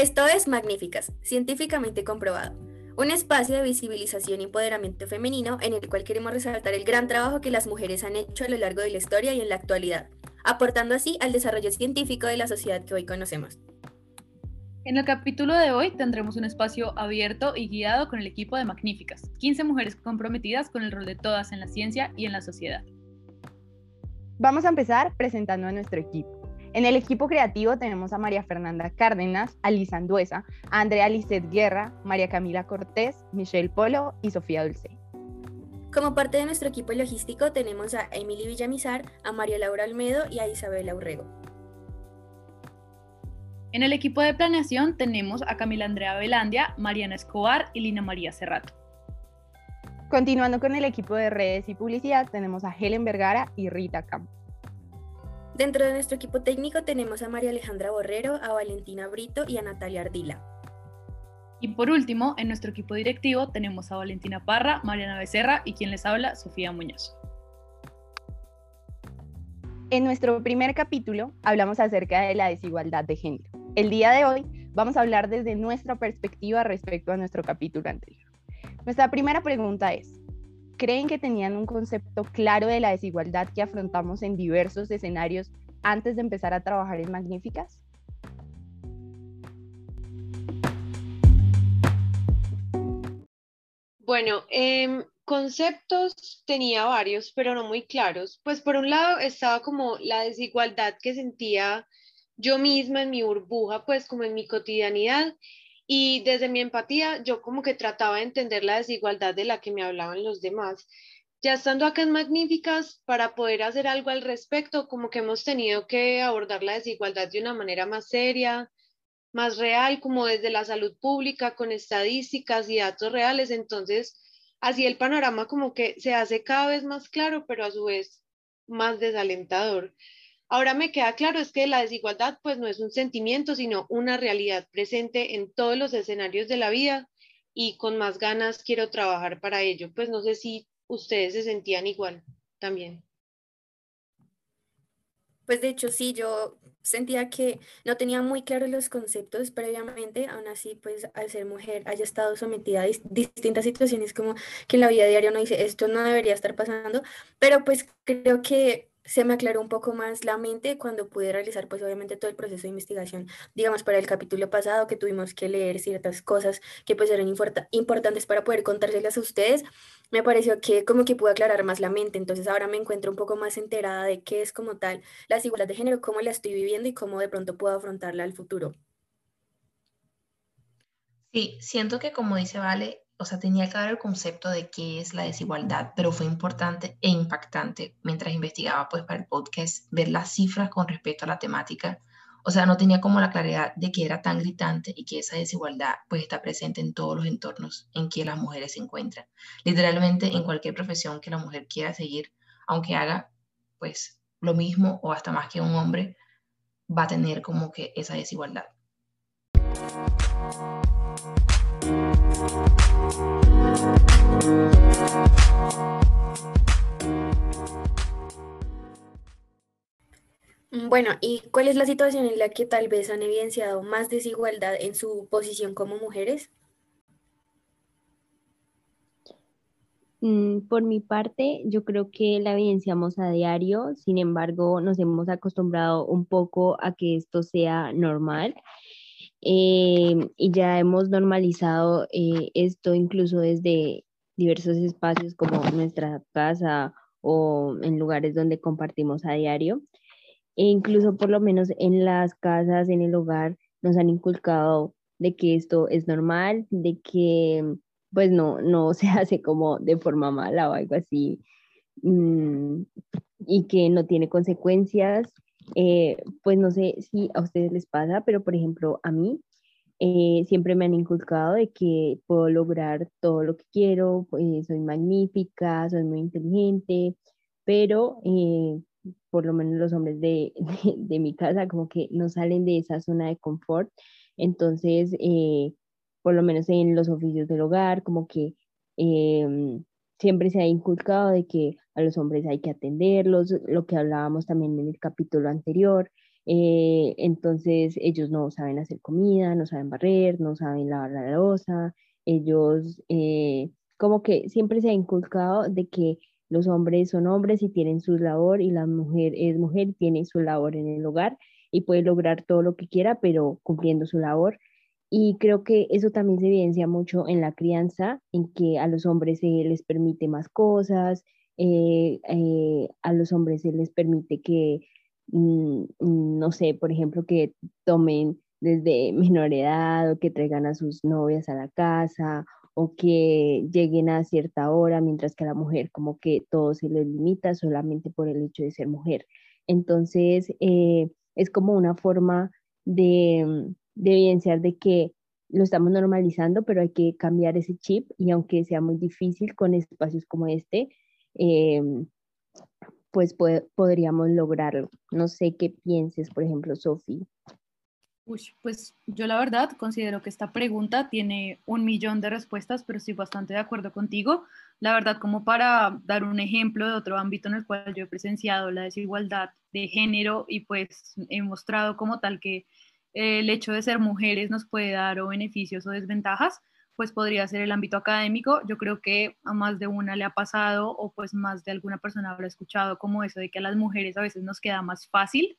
Esto es Magníficas, científicamente comprobado. Un espacio de visibilización y empoderamiento femenino en el cual queremos resaltar el gran trabajo que las mujeres han hecho a lo largo de la historia y en la actualidad, aportando así al desarrollo científico de la sociedad que hoy conocemos. En el capítulo de hoy tendremos un espacio abierto y guiado con el equipo de Magníficas, 15 mujeres comprometidas con el rol de todas en la ciencia y en la sociedad. Vamos a empezar presentando a nuestro equipo. En el equipo creativo tenemos a María Fernanda Cárdenas, a Lisa Anduesa, a Andrea Lisset Guerra, María Camila Cortés, Michelle Polo y Sofía Dulce. Como parte de nuestro equipo logístico tenemos a Emily Villamizar, a María Laura Almedo y a Isabela Urrego. En el equipo de planeación tenemos a Camila Andrea Velandia, Mariana Escobar y Lina María Cerrato. Continuando con el equipo de redes y publicidad, tenemos a Helen Vergara y Rita Campos. Dentro de nuestro equipo técnico tenemos a María Alejandra Borrero, a Valentina Brito y a Natalia Ardila. Y por último, en nuestro equipo directivo tenemos a Valentina Parra, Mariana Becerra y quien les habla, Sofía Muñoz. En nuestro primer capítulo hablamos acerca de la desigualdad de género. El día de hoy vamos a hablar desde nuestra perspectiva respecto a nuestro capítulo anterior. Nuestra primera pregunta es, ¿creen que tenían un concepto claro de la desigualdad que afrontamos en diversos escenarios antes de empezar a trabajar en Magníficas? Bueno, em, conceptos tenía varios, pero no muy claros. Pues por un lado estaba como la desigualdad que sentía yo misma en mi burbuja, pues como en mi cotidianidad. Y desde mi empatía, yo como que trataba de entender la desigualdad de la que me hablaban los demás. Ya estando acá en Magníficas, para poder hacer algo al respecto, como que hemos tenido que abordar la desigualdad de una manera más seria, más real, como desde la salud pública, con estadísticas y datos reales. Entonces, así el panorama como que se hace cada vez más claro, pero a su vez más desalentador. Ahora me queda claro es que la desigualdad pues no es un sentimiento, sino una realidad presente en todos los escenarios de la vida y con más ganas quiero trabajar para ello. Pues no sé si ustedes se sentían igual también. Pues de hecho sí, yo sentía que no tenía muy claros los conceptos previamente, aún así pues al ser mujer haya estado sometida a distintas situaciones como que en la vida diaria uno dice esto no debería estar pasando, pero pues creo que se me aclaró un poco más la mente cuando pude realizar pues obviamente todo el proceso de investigación, digamos para el capítulo pasado que tuvimos que leer ciertas cosas que pues eran importantes para poder contárselas a ustedes, me pareció que como que pude aclarar más la mente, entonces ahora me encuentro un poco más enterada de qué es como tal la desigualdad de género, cómo la estoy viviendo y cómo de pronto puedo afrontarla al futuro. Sí, siento que como dice Vale, o sea, tenía claro el concepto de qué es la desigualdad, pero fue importante e impactante mientras investigaba pues para el podcast ver las cifras con respecto a la temática. O sea, no tenía como la claridad de que era tan gritante y que esa desigualdad pues está presente en todos los entornos en que las mujeres se encuentran. Literalmente en cualquier profesión que la mujer quiera seguir, aunque haga pues lo mismo o hasta más que un hombre, va a tener como que esa desigualdad. Bueno, ¿y cuál es la situación en la que tal vez han evidenciado más desigualdad en su posición como mujeres? Mm, por mi parte, yo creo que la evidenciamos a diario, sin embargo, nos hemos acostumbrado un poco a que esto sea normal eh, y ya hemos normalizado eh, esto incluso desde diversos espacios como nuestra casa o en lugares donde compartimos a diario. E incluso por lo menos en las casas, en el hogar, nos han inculcado de que esto es normal, de que pues no, no se hace como de forma mala o algo así, mm, y que no tiene consecuencias eh, pues no sé si a ustedes les pasa, pero por ejemplo a mí eh, siempre me han inculcado de que puedo lograr todo lo que quiero, pues, soy magnífica, soy muy inteligente, pero eh, por lo menos los hombres de, de, mi casa como que no salen de esa zona de confort, entonces por lo menos en los oficios del hogar, como que em, siempre se ha inculcado de que a los hombres hay que atenderlos, lo que hablábamos también en el capítulo anterior, eh, entonces ellos no saben hacer comida, no saben barrer, no saben lavar la losa, ellos eh, como que siempre se ha inculcado de que los hombres son hombres y tienen su labor y la mujer es mujer y tiene su labor en el hogar y puede lograr todo lo que quiera, pero cumpliendo su labor. Y creo que eso también se evidencia mucho en la crianza, en que a los hombres se les permite más cosas, eh, eh, a los hombres se les permite que, mm, mm, no sé, por ejemplo, que tomen desde menor edad o que traigan a sus novias a la casa o que lleguen a cierta hora, mientras que a la mujer como que todo se le limita solamente por el hecho de ser mujer. Entonces, eh, es como una forma de, de evidenciar de que lo estamos normalizando, pero hay que cambiar ese chip y aunque sea muy difícil con espacios como este, em, pues podríamos lograrlo. No sé qué pienses, por ejemplo, Sofi. pues yo la verdad considero que esta pregunta tiene un millón de respuestas, pero estoy bastante de acuerdo contigo. La verdad, como para dar un ejemplo de otro ámbito en el cual yo he presenciado la desigualdad de género y pues he mostrado como tal que el hecho de ser mujeres nos puede dar o beneficios o desventajas, pues podría ser el ámbito académico. Yo creo que a más de una le ha pasado o pues más de alguna persona habrá escuchado como eso de que a las mujeres a veces nos queda más fácil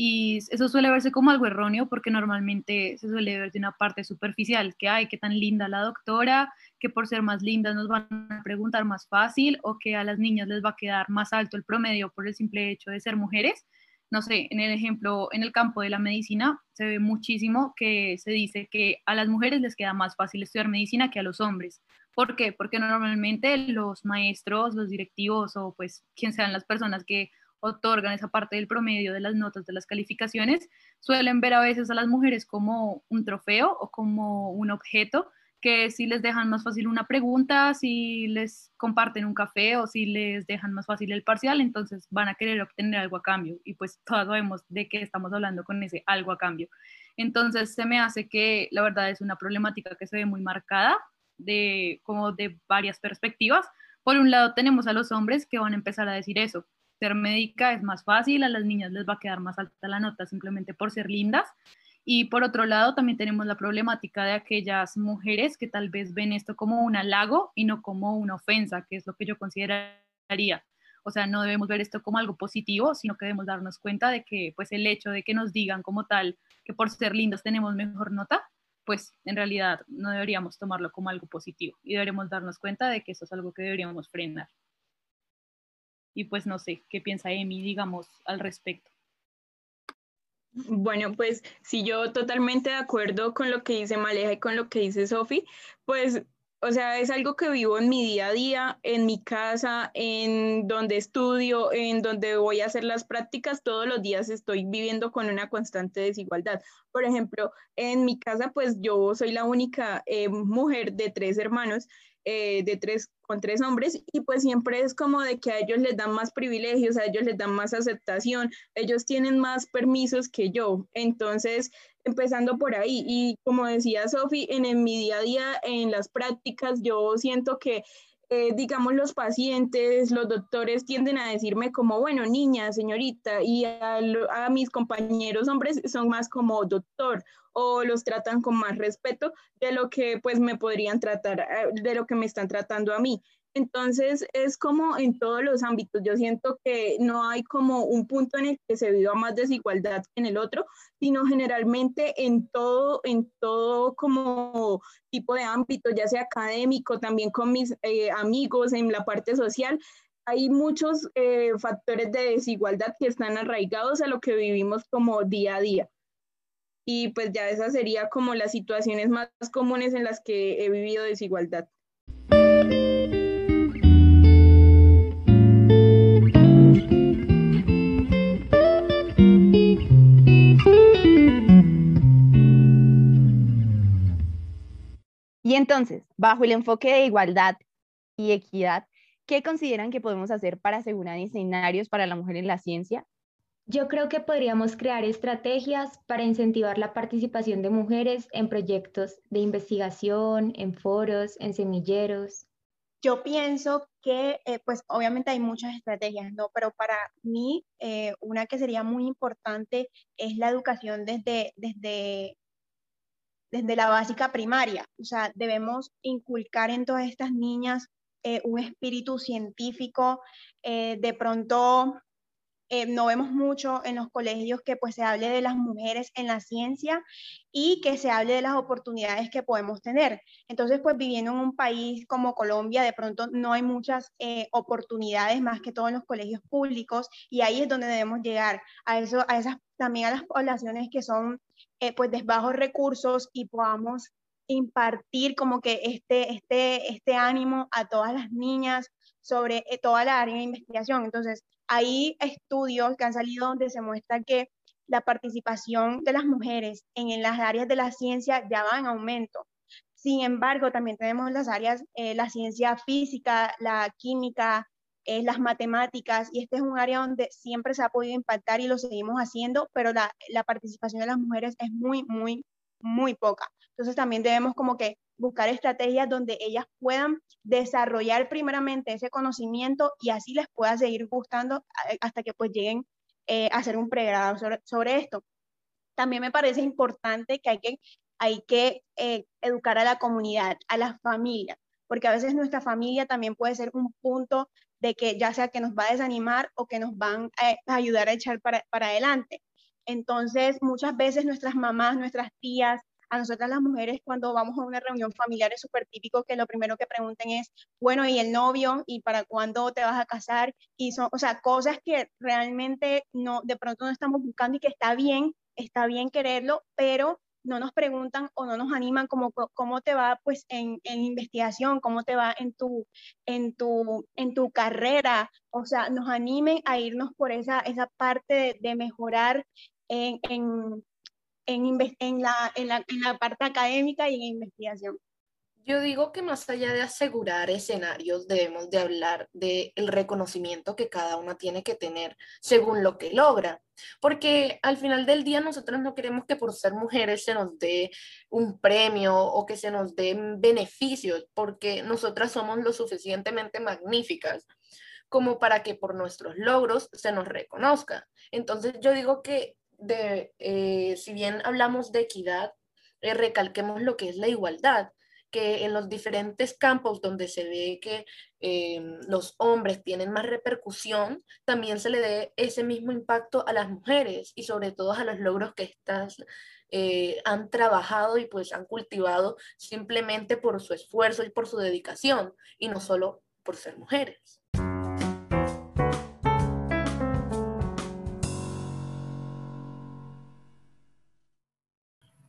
y eso suele verse como algo erróneo porque normalmente se suele ver de una parte superficial, que hay, qué tan linda la doctora, que por ser más lindas nos van a preguntar más fácil o que a las niñas les va a quedar más alto el promedio por el simple hecho de ser mujeres no sé, en el ejemplo, en el campo de la medicina se ve muchísimo que se dice que a las mujeres les queda más fácil estudiar medicina que a los hombres. ¿Por qué? Porque normalmente los maestros, los directivos o pues quien sean las personas que otorgan esa parte del promedio de las notas de las calificaciones, suelen ver a veces a las mujeres como un trofeo o como un objeto que si les dejan más fácil una pregunta, si les comparten un café o si les dejan más fácil el parcial, entonces van a querer obtener algo a cambio. Y pues todos sabemos de qué estamos hablando con ese algo a cambio. Entonces se me hace que la verdad es una problemática que se ve muy marcada de como de varias perspectivas. Por un lado tenemos a los hombres que van a empezar a decir eso. Ser médica es más fácil, a las niñas les va a quedar más alta la nota simplemente por ser lindas. Y por otro lado, también tenemos la problemática de aquellas mujeres que tal vez ven esto como un halago y no como una ofensa, que es lo que yo consideraría. O sea, no debemos ver esto como algo positivo, sino que debemos darnos cuenta de que pues el hecho de que nos digan como tal que por ser lindas tenemos mejor nota, pues en realidad no deberíamos tomarlo como algo positivo y deberíamos darnos cuenta de que eso es algo que deberíamos frenar. Y pues no sé, ¿qué piensa Emi, digamos, al respecto? Bueno, pues si yo totalmente de acuerdo con lo que dice Maleja y con lo que dice Sofi, pues, o sea, es algo que vivo en mi día a día, en mi casa, en donde estudio, en donde voy a hacer las prácticas, todos los días estoy viviendo con una constante desigualdad. Por ejemplo, en mi casa, pues yo soy la única eh, mujer de tres hermanos eh, de tres, con tres hombres y pues siempre es como de que a ellos les dan más privilegios, a ellos les dan más aceptación, ellos tienen más permisos que yo. Entonces, empezando por ahí y como decía Sofi, en, en mi día a día, en las prácticas, yo siento que eh, digamos, los pacientes, los doctores tienden a decirme como, bueno, niña, señorita, y a, a, mis compañeros hombres son más como doctor o los tratan con más respeto de lo que pues me podrían tratar, eh, de lo que me están tratando a mí. Entonces es como en todos los ámbitos. Yo siento que no hay como un punto en el que se viva más desigualdad que en el otro, sino generalmente en todo, en todo como tipo de ámbito, ya sea académico, también con mis eh, amigos, en la parte social. Hay muchos eh, factores de desigualdad que están arraigados a lo que vivimos como día a día y pues ya esa sería como las situaciones más comunes en las que he vivido desigualdad. Y entonces, bajo el enfoque de igualdad y equidad, ¿qué consideran que podemos hacer para asegurar escenarios para la mujer en la ciencia yo creo que podríamos crear estrategias para incentivar la participación de mujeres en proyectos de investigación, en foros, en semilleros. yo pienso que, eh, pues obviamente hay muchas estrategias, ¿no? Pero para mí, eh, una que sería muy importante es la educación desde, desde, desde la básica primaria. O sea, debemos inculcar en todas estas niñas eh, un espíritu científico, de pronto eh, no vemos mucho en los colegios que pues se hable de las mujeres en la ciencia y que se hable de las oportunidades que podemos tener. Entonces, pues viviendo en un país como Colombia, de pronto no hay muchas eh, oportunidades más que todo en los colegios públicos y ahí es donde debemos llegar a eso, a esas también a las poblaciones que son eh, pues de bajos recursos y podamos impartir como que este, este, este ánimo a todas las niñas sobre toda la área de investigación. Entonces, hay estudios que han salido donde se muestra que la participación de las mujeres en, las áreas de la ciencia ya va en aumento. Sin embargo, también tenemos las áreas, eh, la ciencia física, la química, eh, las matemáticas, y este es un área donde siempre se ha podido impactar y lo seguimos haciendo, pero la, la participación de las mujeres es muy, muy, muy poca. Entonces también debemos como que buscar estrategias donde ellas puedan desarrollar primeramente ese conocimiento y así les pueda seguir gustando eh, hasta que pues lleguen eh, a hacer un pregrado sobre, esto. También me parece importante que hay que, hay que eh, educar a la comunidad, a la familia, porque a veces nuestra familia también puede ser un punto de que ya sea que nos va a desanimar o que nos van a, ayudar a echar para, para adelante. Entonces, muchas veces nuestras mamás, nuestras tías, a nosotras las mujeres cuando vamos a una reunión familiar es súper típico que lo primero que pregunten es, bueno, ¿y el novio? ¿Y para cuándo te vas a casar? Y son, o sea, cosas que realmente no, de pronto no estamos buscando y que está bien, está bien quererlo, pero no nos preguntan o no nos animan como cómo te va pues en, en, investigación, cómo te va en tu, en tu, en tu carrera, o sea, nos animen a irnos por esa, esa parte de, mejorar en, en, en, la, en, la, en la parte académica y en investigación. Yo digo que más allá de asegurar escenarios, debemos de hablar del reconocimiento que cada una tiene que tener según lo que logra. Porque al final del día nosotros no queremos que por ser mujeres se nos dé un premio o que se nos den beneficios, porque nosotras somos lo suficientemente magníficas como para que por nuestros logros se nos reconozca. Entonces yo digo que de, eh, si bien hablamos de equidad, eh, recalquemos lo que es la igualdad, que en los diferentes campos donde se ve que eh, los hombres tienen más repercusión, también se le dé ese mismo impacto a las mujeres y sobre todo a los logros que estas han trabajado y pues han cultivado simplemente por su esfuerzo y por su dedicación y no solo por ser mujeres.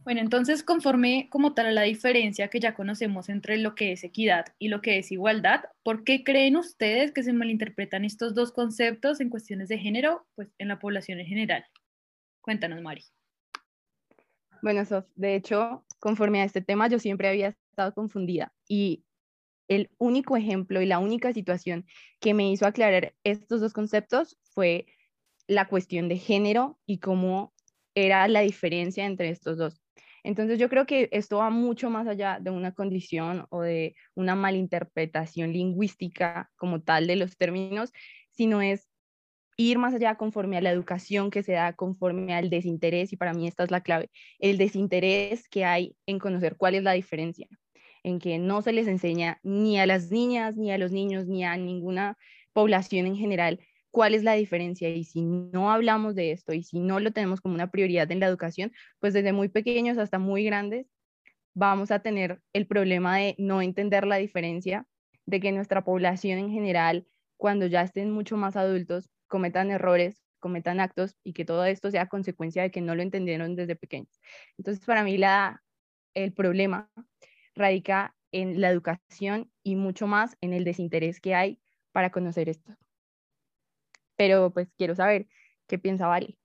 Bueno, entonces conforme como tal a la diferencia que ya conocemos entre lo que es equidad y lo que es igualdad, ¿por qué creen ustedes que se malinterpretan estos dos conceptos en cuestiones de género, pues en la población en general? Cuéntanos, Mari. Bueno, Sof, de hecho, conforme a este tema, yo siempre había estado confundida y el único ejemplo y la única situación que me hizo aclarar estos dos conceptos fue la cuestión de género y cómo era la diferencia entre estos dos. Entonces yo creo que esto va mucho más allá de una condición o de una malinterpretación lingüística como tal de los términos, sino es ir más allá conforme a la educación que se da, conforme al desinterés, y para mí esta es la clave, el desinterés que hay en conocer cuál es la diferencia, en que no se les enseña ni a las niñas, ni a los niños, ni a ninguna población en general cuál es la diferencia y si no hablamos de esto y si no lo tenemos como una prioridad en la educación, pues desde muy pequeños hasta muy grandes vamos a tener el problema de no entender la diferencia, de que nuestra población en general, cuando ya estén mucho más adultos, cometan errores, cometan actos y que todo esto sea consecuencia de que no lo entendieron desde pequeños. Entonces, para mí la, el problema radica en la educación y mucho más en el desinterés que hay para conocer esto pero pues quiero saber qué piensa Vale.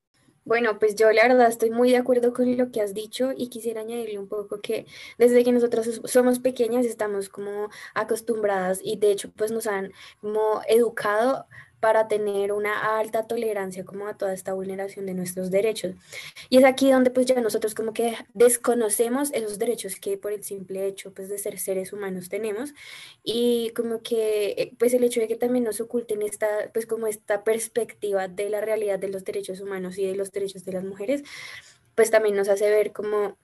Bueno, pues yo la verdad estoy muy de acuerdo con lo que has dicho y quisiera añadirle un poco que desde que nosotros somos pequeñas estamos como acostumbradas y de hecho pues nos han como educado para tener una alta tolerancia como a toda esta vulneración de nuestros derechos. Y es aquí donde pues ya nosotros como que desconocemos esos derechos que por el simple hecho pues de ser seres humanos tenemos y como que eh, pues el hecho de que también nos oculten esta pues como esta perspectiva de la realidad de los derechos humanos y de los derechos de las mujeres pues también nos hace ver como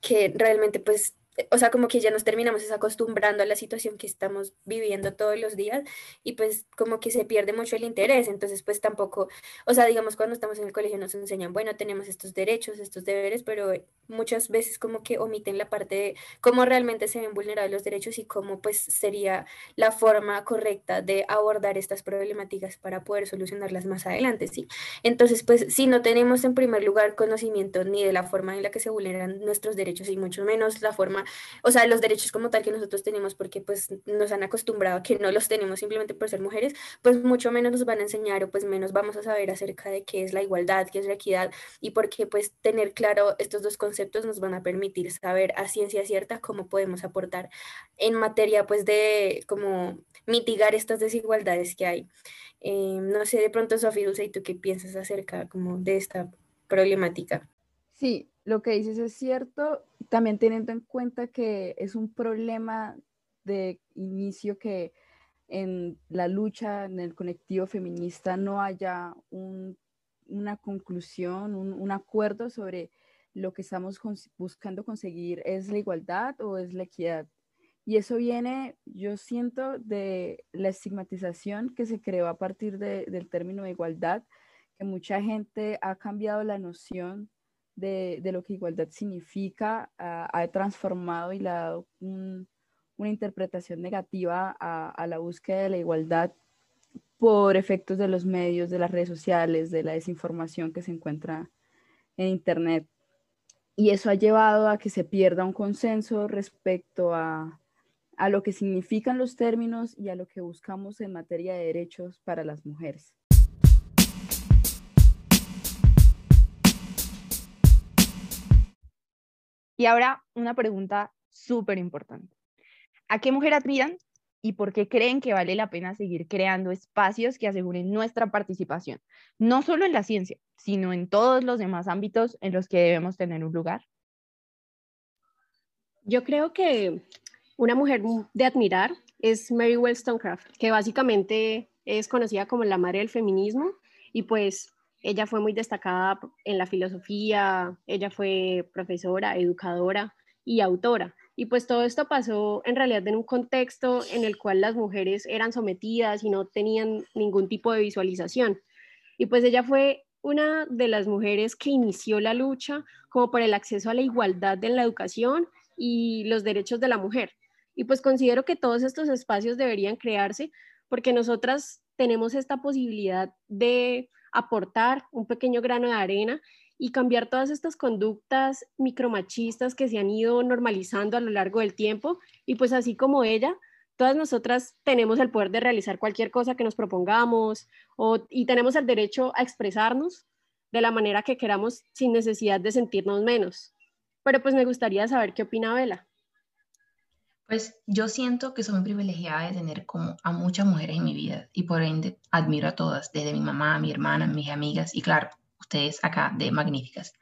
que realmente pues o sea, como que ya nos terminamos acostumbrando a la situación que estamos viviendo todos los días y pues como que se pierde mucho el interés, entonces pues tampoco, o sea, digamos cuando estamos en el colegio nos enseñan, bueno, tenemos estos derechos, estos deberes, pero muchas veces como que omiten la parte de cómo realmente se ven vulnerados los derechos y cómo pues sería la forma correcta de abordar estas problemáticas para poder solucionarlas más adelante, ¿sí? Entonces pues si no tenemos en primer lugar conocimiento ni de la forma en la que se vulneran nuestros derechos y mucho menos la forma o sea, los derechos como tal que nosotros tenemos, porque pues nos han acostumbrado a que no los tenemos simplemente por ser mujeres, pues mucho menos nos van a enseñar o pues menos vamos a saber acerca de qué es la igualdad, qué es la equidad y porque pues tener claro estos dos conceptos nos van a permitir saber a ciencia cierta cómo podemos aportar en materia pues de cómo mitigar estas desigualdades que hay. Eh, no sé, de pronto, Sofía Dulce, ¿y tú qué piensas acerca como de esta problemática? Sí, lo que dices es cierto, también teniendo en cuenta que es un problema de inicio que en la lucha, en el colectivo feminista, no haya una conclusión, un, acuerdo sobre lo que estamos buscando conseguir, ¿es la igualdad o es la equidad? Y eso viene, yo siento, de la estigmatización que se creó a partir del término de igualdad, que mucha gente ha cambiado la noción de, lo que igualdad significa, ha, transformado y le ha dado una interpretación negativa a, la búsqueda de la igualdad por efectos de los medios, de las redes sociales, de la desinformación que se encuentra en Internet. Y eso ha llevado a que se pierda un consenso respecto a, a lo que significan los términos y a lo que buscamos en materia de derechos para las mujeres. Y ahora una pregunta súper importante. ¿A qué mujer admiran y por qué creen que vale la pena seguir creando espacios que aseguren nuestra participación, no solo en la ciencia, sino en todos los demás ámbitos en los que debemos tener un lugar? Yo creo que una mujer de admirar es Mary Wollstonecraft, que básicamente es conocida como la madre del feminismo y pues ella fue muy destacada en la filosofía, ella fue profesora, educadora y autora. Y pues todo esto pasó en realidad en un contexto en el cual las mujeres eran sometidas y no tenían ningún tipo de visualización. Y pues ella fue una de las mujeres que inició la lucha como por el acceso a la igualdad en la educación y los derechos de la mujer. Y pues considero que todos estos espacios deberían crearse porque nosotras tenemos esta posibilidad de aportar un pequeño grano de arena y cambiar todas estas conductas micromachistas que se han ido normalizando a lo largo del tiempo. Y pues así como ella, todas nosotras tenemos el poder de realizar cualquier cosa que nos propongamos y tenemos el derecho a expresarnos de la manera que queramos sin necesidad de sentirnos menos. Pero pues me gustaría saber qué opina Vela. Pues yo siento que soy muy privilegiada de tener como a muchas mujeres en mi vida y por ende admiro a todas, desde mi mamá, mi hermana, mis amigas y claro, ustedes acá de magníficas.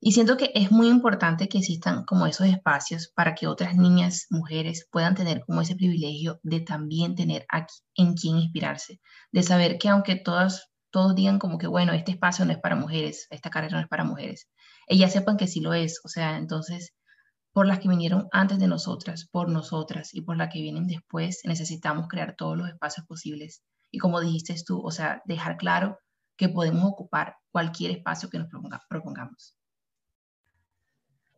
Y siento que es muy importante que existan como esos espacios para que otras niñas, mujeres puedan tener como ese privilegio de también tener aquí en quien inspirarse, de saber que aunque todas, todos digan como que, bueno, este espacio no es para mujeres, esta carrera no es para mujeres, ellas sepan que sí lo es, o sea, entonces por las que vinieron antes de nosotras, por nosotras y por las que vienen después, necesitamos crear todos los espacios posibles. Y como dijiste tú, o sea, dejar claro que podemos ocupar cualquier espacio que nos propongamos.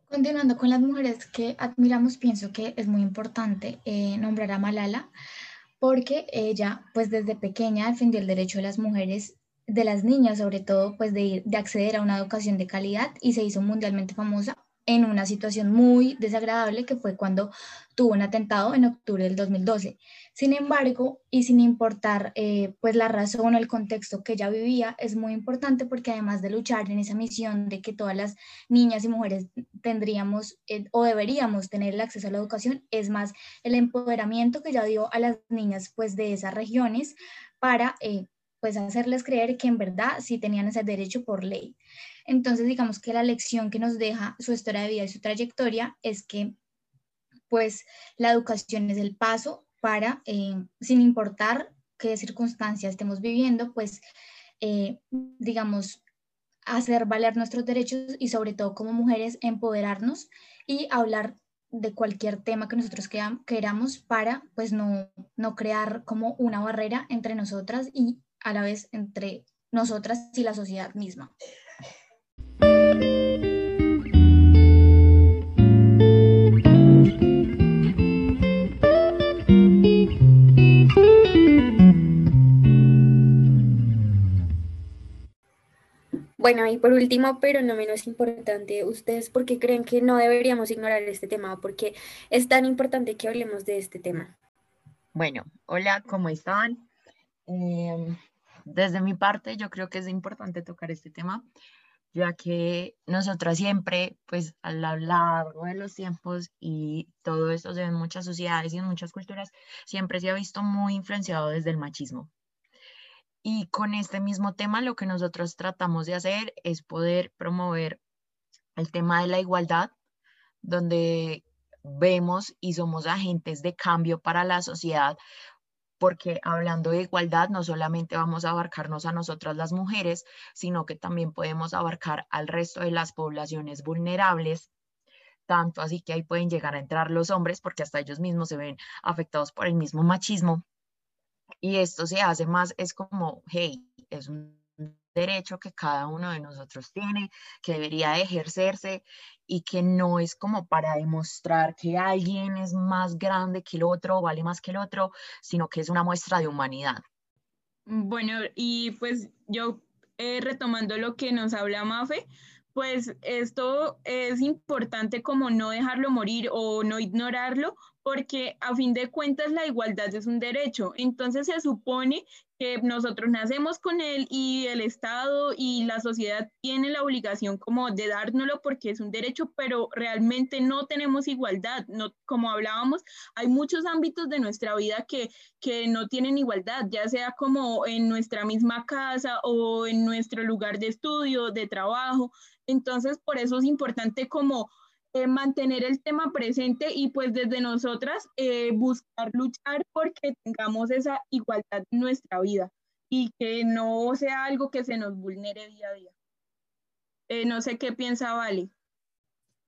Continuando con las mujeres que admiramos, pienso que es muy importante eh, nombrar a Malala, porque ella, pues desde pequeña, defendió el derecho de las mujeres, de las niñas sobre todo, pues de acceder a una educación de calidad y se hizo mundialmente famosa en una situación muy desagradable que fue cuando tuvo un atentado en octubre del 2012. Sin embargo, y sin importar eh, pues la razón o el contexto que ella vivía, es muy importante porque además de luchar en esa misión de que todas las niñas y mujeres tendríamos eh, o deberíamos tener el acceso a la educación, es más el empoderamiento que ella dio a las niñas pues de esas regiones para... Eh, pues hacerles creer que en verdad sí tenían ese derecho por ley. Entonces, digamos que la lección que nos deja su historia de vida y su trayectoria es que pues la educación es el paso para, eh, sin importar qué circunstancias estemos viviendo, pues eh, digamos, hacer valer nuestros derechos y sobre todo como mujeres empoderarnos y hablar de cualquier tema que nosotros queramos para pues no, no crear como una barrera entre nosotras y a la vez entre nosotras y la sociedad misma. Bueno, y por último, pero no menos importante, ¿ustedes por qué creen que no deberíamos ignorar este tema o por qué es tan importante que hablemos de este tema? Bueno, hola, ¿cómo están? Em, desde mi parte, yo creo que es importante tocar este tema, ya que nosotras siempre, pues a lo largo de los tiempos y todo esto se en muchas sociedades y en muchas culturas, siempre se ha visto muy influenciado desde el machismo. Y con este mismo tema lo que nosotros tratamos de hacer es poder promover el tema de la igualdad, donde vemos y somos agentes de cambio para la sociedad, porque hablando de igualdad no solamente vamos a abarcarnos a nosotras las mujeres, sino que también podemos abarcar al resto de las poblaciones vulnerables. Tanto así que ahí pueden llegar a entrar los hombres porque hasta ellos mismos se ven afectados por el mismo machismo. Y esto se hace más, es como, hey, es un derecho que cada uno de nosotros tiene, que debería ejercerse y que no es como para demostrar que alguien es más grande que el otro, vale más que el otro, sino que es una muestra de humanidad. Bueno, y pues yo eh, retomando lo que nos habla Mafe, pues esto es importante como no dejarlo morir o no ignorarlo, porque a fin de cuentas la igualdad es un derecho. Entonces se supone que nosotros nacemos con él y el Estado y la sociedad tienen la obligación como de dárnoslo porque es un derecho, pero realmente no tenemos igualdad. No, como hablábamos, hay muchos ámbitos de nuestra vida que, que no tienen igualdad, ya sea como en nuestra misma casa o en nuestro lugar de estudio, de trabajo. Entonces, por eso es importante como eh, mantener el tema presente y pues desde nosotras eh, buscar luchar porque tengamos esa igualdad en nuestra vida y que no sea algo que se nos vulnere día a día. Eh, no sé qué piensa Vale.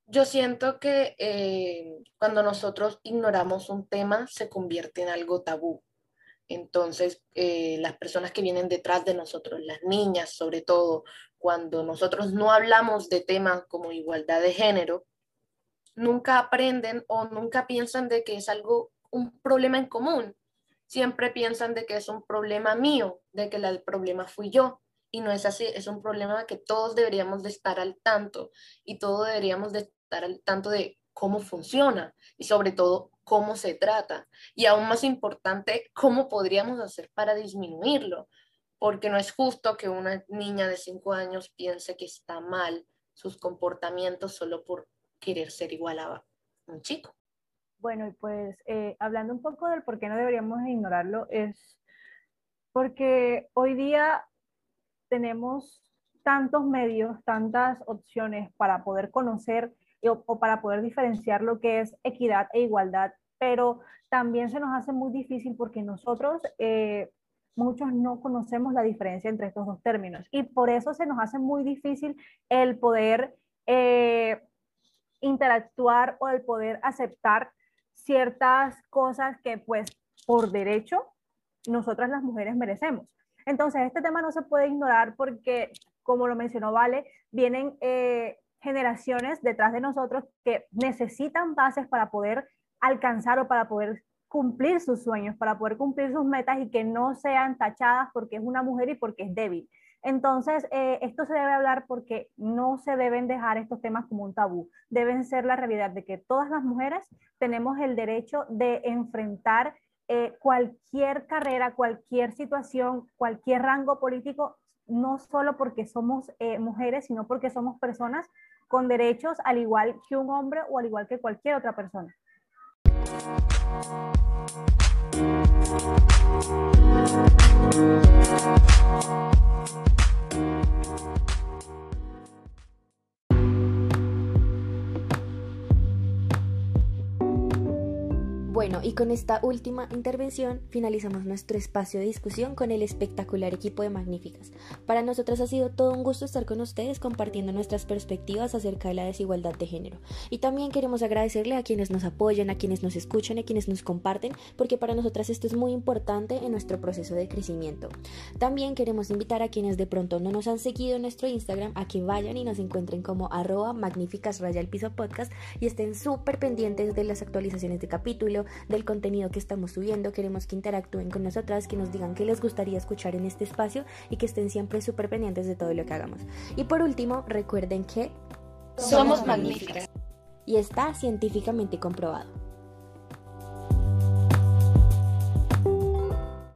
Yo siento que cuando nosotros ignoramos un tema se convierte en algo tabú. Entonces, las personas que vienen detrás de nosotros, las niñas sobre todo, cuando nosotros no hablamos de temas como igualdad de género, nunca aprenden o nunca piensan de que es algo, un problema en común. Siempre piensan de que es un problema mío, de que el problema fui yo. Y no es así, es un problema que todos deberíamos de estar al tanto y todos deberíamos de estar al tanto de cómo funciona y sobre todo cómo se trata. Y aún más importante, cómo podríamos hacer para disminuirlo. Porque no es justo que una niña de 5 años piense que está mal sus comportamientos solo por querer ser igual un chico. Bueno, y pues eh, hablando un poco del por qué no deberíamos ignorarlo, es porque hoy día tenemos tantos medios, tantas opciones para poder conocer o, para poder diferenciar lo que es equidad e igualdad, pero también se nos hace muy difícil porque nosotros, eh, muchos no conocemos la diferencia entre estos dos términos y por eso se nos hace muy difícil el poder eh, interactuar o el poder aceptar ciertas cosas que pues por derecho nosotras las mujeres merecemos. Entonces, este tema no se puede ignorar porque, como lo mencionó Vale, vienen eh, generaciones detrás de nosotros que necesitan bases para poder alcanzar o para poder cumplir sus sueños, para poder cumplir sus metas y que no sean tachadas porque es una mujer y porque es débil. Entonces, eh, esto se debe hablar porque no se deben dejar estos temas como un tabú. Deben ser la realidad de que todas las mujeres tenemos el derecho de enfrentar eh, cualquier carrera, cualquier situación, cualquier rango político, no solo porque somos eh, mujeres, sino porque somos personas con derechos al igual que un hombre o al igual que cualquier otra persona. Bueno, y con esta última intervención finalizamos nuestro espacio de discusión con el espectacular equipo de Magníficas. Para nosotras ha sido todo un gusto estar con ustedes compartiendo nuestras perspectivas acerca de la desigualdad de género. Y también queremos agradecerle a quienes nos apoyan, a quienes nos escuchan, a quienes nos comparten, porque para nosotras esto es muy importante en nuestro proceso de crecimiento. También queremos invitar a quienes de pronto no nos han seguido en nuestro Instagram a que vayan y nos encuentren como arroba magníficas raya el piso podcast y estén súper pendientes de las actualizaciones de capítulo, del contenido que estamos subiendo. Queremos que interactúen con nosotras, que nos digan qué les gustaría escuchar en este espacio y que estén siempre súper pendientes de todo lo que hagamos. Y por último, recuerden que somos magníficas. Y está científicamente comprobado.